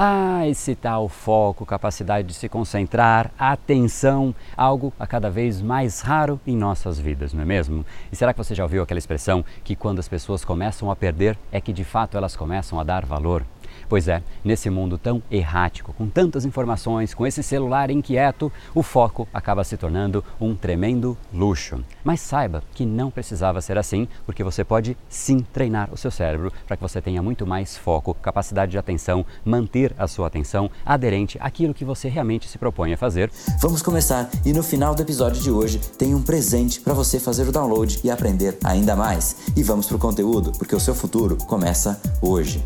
Ah, esse tal foco, capacidade de se concentrar, atenção, algo a cada vez mais raro em nossas vidas, não é mesmo? E será que você já ouviu aquela expressão que quando as pessoas começam a perder é que de fato elas começam a dar valor? Pois é, nesse mundo tão errático, com tantas informações, com esse celular inquieto, o foco acaba se tornando um tremendo luxo. Mas saiba que não precisava ser assim, porque você pode sim treinar o seu cérebro para que você tenha muito mais foco, capacidade de atenção, manter a sua atenção aderente àquilo que você realmente se propõe a fazer. Vamos começar e no final do episódio de hoje tem um presente para você fazer o download e aprender ainda mais. E vamos para o conteúdo, porque o seu futuro começa hoje.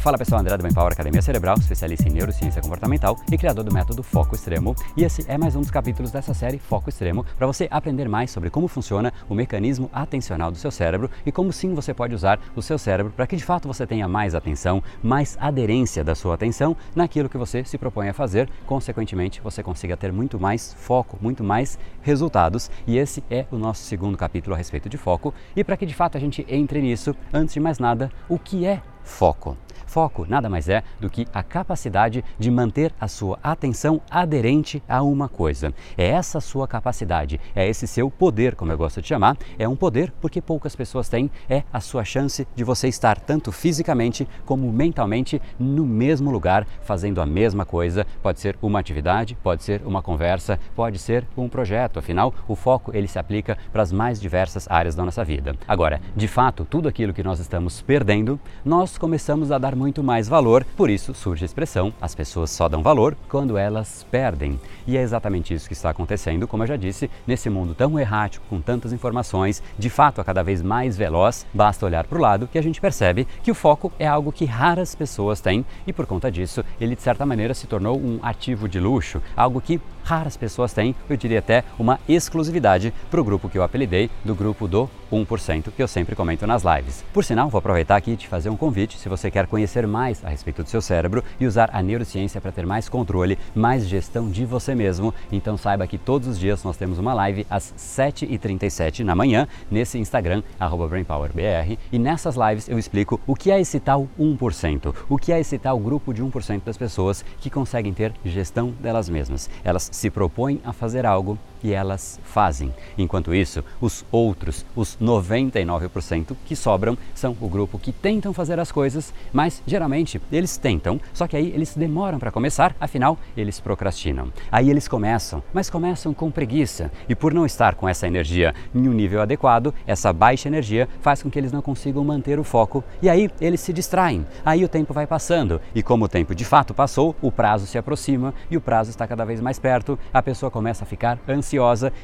Fala pessoal, André do Bem Power Academia Cerebral, especialista em neurociência comportamental e criador do método Foco Extremo. E esse é mais um dos capítulos dessa série Foco Extremo para você aprender mais sobre como funciona o mecanismo atencional do seu cérebro e como sim você pode usar o seu cérebro para que de fato você tenha mais atenção, mais aderência da sua atenção naquilo que você se propõe a fazer. Consequentemente, você consiga ter muito mais foco, muito mais resultados. E esse é o nosso segundo capítulo a respeito de foco. E para que de fato a gente entre nisso, antes de mais nada, o que é foco? Foco nada mais é do que a capacidade de manter a sua atenção aderente a uma coisa. É essa sua capacidade, é esse seu poder, como eu gosto de chamar. É um poder porque poucas pessoas têm, é a sua chance de você estar tanto fisicamente como mentalmente no mesmo lugar, fazendo a mesma coisa. Pode ser uma atividade, pode ser uma conversa, pode ser um projeto. Afinal, o foco ele se aplica para as mais diversas áreas da nossa vida. Agora, de fato, tudo aquilo que nós estamos perdendo, nós começamos a dar muito mais valor, por isso surge a expressão: as pessoas só dão valor quando elas perdem. E é exatamente isso que está acontecendo, como eu já disse, nesse mundo tão errático, com tantas informações, de fato a cada vez mais veloz, basta olhar para o lado que a gente percebe que o foco é algo que raras pessoas têm e por conta disso ele de certa maneira se tornou um ativo de luxo, algo que raras pessoas têm, eu diria até uma exclusividade para o grupo que eu apelidei do grupo do 1%, que eu sempre comento nas lives. Por sinal, vou aproveitar aqui e te fazer um convite, se você quer conhecer mais a respeito do seu cérebro e usar a neurociência para ter mais controle, mais gestão de você mesmo, então saiba que todos os dias nós temos uma live às 7h37 na manhã, nesse Instagram, BrainPowerBR, e nessas lives eu explico o que é esse tal 1%, o que é esse tal grupo de 1% das pessoas que conseguem ter gestão delas mesmas. Elas se propõem a fazer algo e elas fazem. Enquanto isso, os outros, os 99% que sobram, são o grupo que tentam fazer as coisas, mas geralmente eles tentam, só que aí eles demoram para começar, afinal eles procrastinam. Aí eles começam, mas começam com preguiça e por não estar com essa energia em um nível adequado, essa baixa energia faz com que eles não consigam manter o foco e aí eles se distraem. Aí o tempo vai passando e como o tempo de fato passou, o prazo se aproxima e o prazo está cada vez mais perto, a pessoa começa a ficar ansiosa,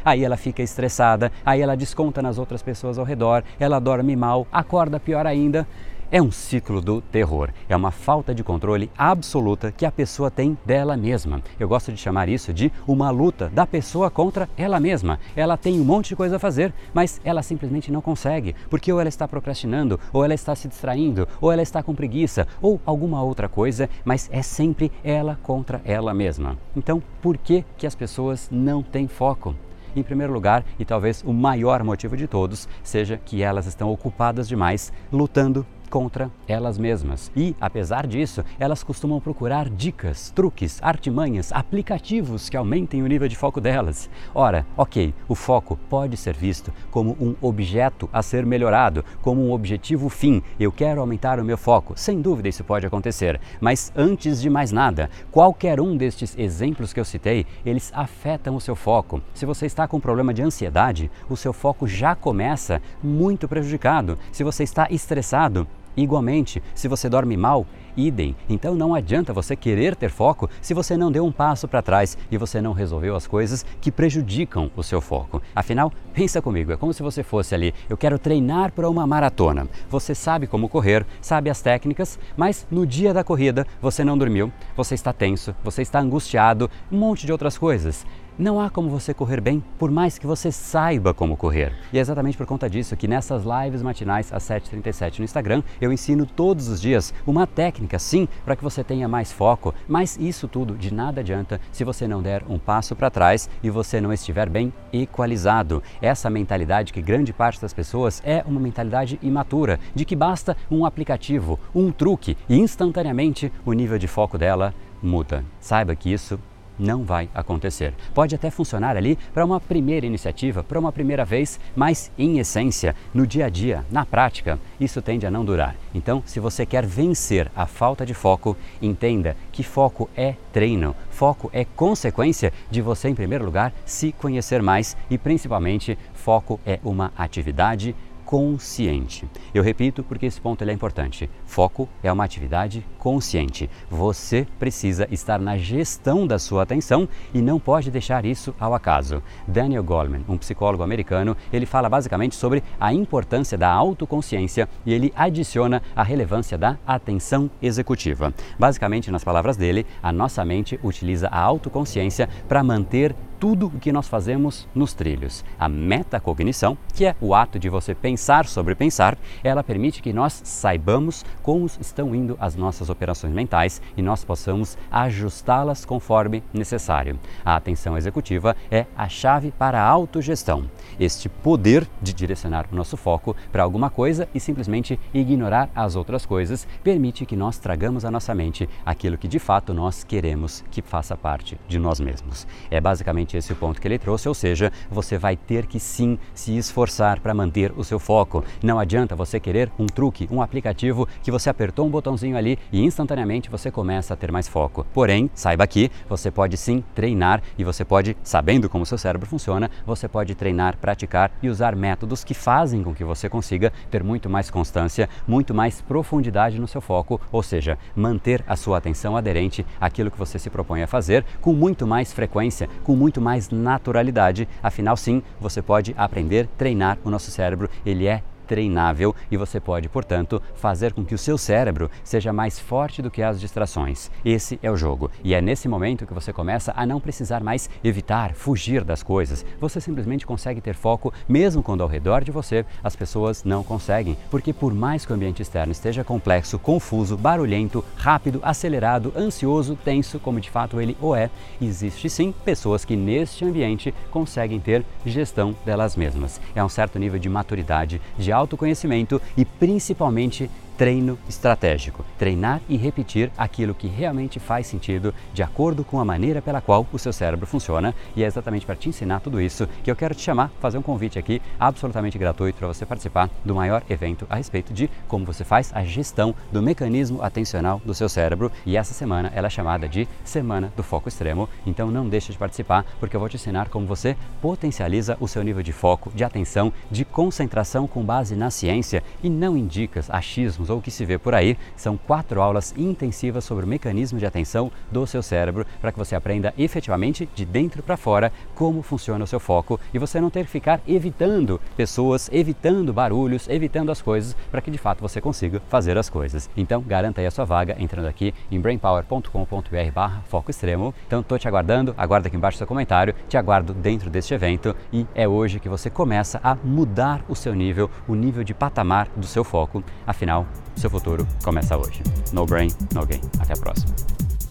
aí ela fica estressada, aí ela desconta nas outras pessoas ao redor, ela dorme mal, acorda pior ainda. É um ciclo do terror, é uma falta de controle absoluta que a pessoa tem dela mesma. Eu gosto de chamar isso de uma luta da pessoa contra ela mesma. Ela tem um monte de coisa a fazer, mas ela simplesmente não consegue, porque ou ela está procrastinando, ou ela está se distraindo, ou ela está com preguiça, ou alguma outra coisa, mas é sempre ela contra ela mesma. Então, por que que as pessoas não têm foco? Em primeiro lugar, e talvez o maior motivo de todos, seja que elas estão ocupadas demais lutando contra elas mesmas. E, apesar disso, elas costumam procurar dicas, truques, artimanhas, aplicativos que aumentem o nível de foco delas. Ora, ok, o foco pode ser visto como um objeto a ser melhorado, como um objetivo fim. Eu quero aumentar o meu foco. Sem dúvida isso pode acontecer. Mas antes de mais nada, qualquer um destes exemplos que eu citei, eles afetam o seu foco. Se você está com problema de ansiedade, o seu foco já começa muito prejudicado. Se você está estressado, Igualmente, se você dorme mal, idem. Então não adianta você querer ter foco se você não deu um passo para trás e você não resolveu as coisas que prejudicam o seu foco. Afinal, pensa comigo, é como se você fosse ali, eu quero treinar para uma maratona. Você sabe como correr, sabe as técnicas, mas no dia da corrida você não dormiu, você está tenso, você está angustiado, um monte de outras coisas. Não há como você correr bem, por mais que você saiba como correr. E é exatamente por conta disso que nessas lives matinais às 7h37 no Instagram, eu ensino todos os dias uma técnica sim para que você tenha mais foco, mas isso tudo de nada adianta se você não der um passo para trás e você não estiver bem equalizado. Essa mentalidade que grande parte das pessoas é uma mentalidade imatura, de que basta um aplicativo, um truque e instantaneamente o nível de foco dela muda. Saiba que isso não vai acontecer. Pode até funcionar ali para uma primeira iniciativa, para uma primeira vez, mas em essência, no dia a dia, na prática, isso tende a não durar. Então, se você quer vencer a falta de foco, entenda que foco é treino. Foco é consequência de você, em primeiro lugar, se conhecer mais e, principalmente, foco é uma atividade consciente. Eu repito porque esse ponto é importante. Foco é uma atividade consciente. Você precisa estar na gestão da sua atenção e não pode deixar isso ao acaso. Daniel Goleman, um psicólogo americano, ele fala basicamente sobre a importância da autoconsciência e ele adiciona a relevância da atenção executiva. Basicamente, nas palavras dele, a nossa mente utiliza a autoconsciência para manter tudo o que nós fazemos nos trilhos. A metacognição, que é o ato de você pensar sobre pensar, ela permite que nós saibamos como estão indo as nossas operações mentais e nós possamos ajustá-las conforme necessário. A atenção executiva é a chave para a autogestão. Este poder de direcionar o nosso foco para alguma coisa e simplesmente ignorar as outras coisas permite que nós tragamos à nossa mente aquilo que de fato nós queremos que faça parte de nós mesmos. É basicamente exatamente esse ponto que ele trouxe, ou seja, você vai ter que sim se esforçar para manter o seu foco. Não adianta você querer um truque, um aplicativo que você apertou um botãozinho ali e instantaneamente você começa a ter mais foco. Porém, saiba que você pode sim treinar e você pode, sabendo como seu cérebro funciona, você pode treinar, praticar e usar métodos que fazem com que você consiga ter muito mais constância, muito mais profundidade no seu foco, ou seja, manter a sua atenção aderente àquilo que você se propõe a fazer com muito mais frequência, com muito muito mais naturalidade. Afinal, sim, você pode aprender, treinar o nosso cérebro. Ele é treinável e você pode, portanto, fazer com que o seu cérebro seja mais forte do que as distrações. Esse é o jogo. E é nesse momento que você começa a não precisar mais evitar, fugir das coisas. Você simplesmente consegue ter foco, mesmo quando ao redor de você as pessoas não conseguem. Porque, por mais que o ambiente externo esteja complexo, confuso, barulhento, rápido, acelerado, ansioso, tenso, como de fato ele o é, existe sim pessoas que neste ambiente conseguem ter gestão delas mesmas. É um certo nível de maturidade, de autoconhecimento e principalmente treino estratégico. Treinar e repetir aquilo que realmente faz sentido de acordo com a maneira pela qual o seu cérebro funciona. E é exatamente para te ensinar tudo isso que eu quero te chamar, fazer um convite aqui absolutamente gratuito para você participar do maior evento a respeito de como você faz a gestão do mecanismo atencional do seu cérebro. E essa semana ela é chamada de Semana do Foco Extremo. Então não deixe de participar, porque eu vou te ensinar como você potencializa o seu nível de foco, de atenção, de concentração com base na ciência e não em dicas, achismos ou o que se vê por aí, são quatro aulas intensivas sobre o mecanismo de atenção do seu cérebro para que você aprenda efetivamente de dentro para fora como funciona o seu foco e você não ter que ficar evitando pessoas, evitando barulhos, evitando as coisas para que de fato você consiga fazer as coisas. Então garanta aí a sua vaga entrando aqui em brainpower.com.br barra foco extremo. Então estou te aguardando, aguarda aqui embaixo seu comentário, te aguardo dentro deste evento e é hoje que você começa a mudar o seu nível, o nível de patamar do seu foco. Afinal, seu futuro começa hoje. No brain, no gain. Até a próxima.